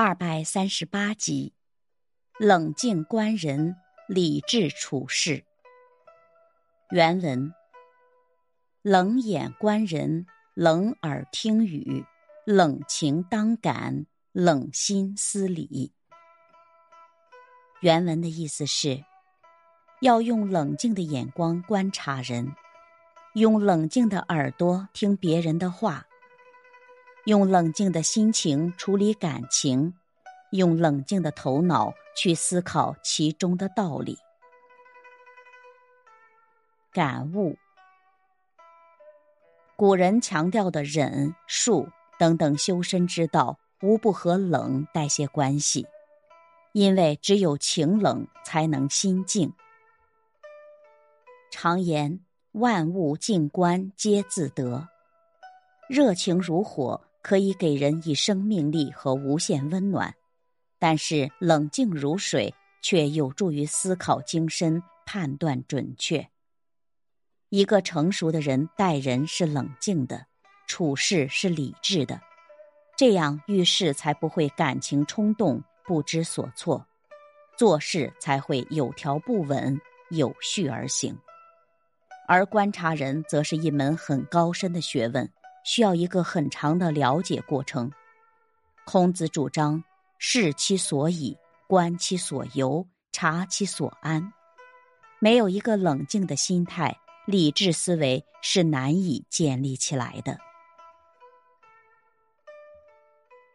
二百三十八集，冷静观人，理智处事。原文：冷眼观人，冷耳听语，冷情当感，冷心思理。原文的意思是，要用冷静的眼光观察人，用冷静的耳朵听别人的话。用冷静的心情处理感情，用冷静的头脑去思考其中的道理。感悟：古人强调的忍、术等等修身之道，无不和冷带些关系，因为只有情冷，才能心静。常言：万物静观皆自得，热情如火。可以给人以生命力和无限温暖，但是冷静如水却有助于思考精深、判断准确。一个成熟的人待人是冷静的，处事是理智的，这样遇事才不会感情冲动、不知所措，做事才会有条不紊、有序而行。而观察人则是一门很高深的学问。需要一个很长的了解过程。孔子主张视其所以，观其所由，察其所安。没有一个冷静的心态，理智思维是难以建立起来的。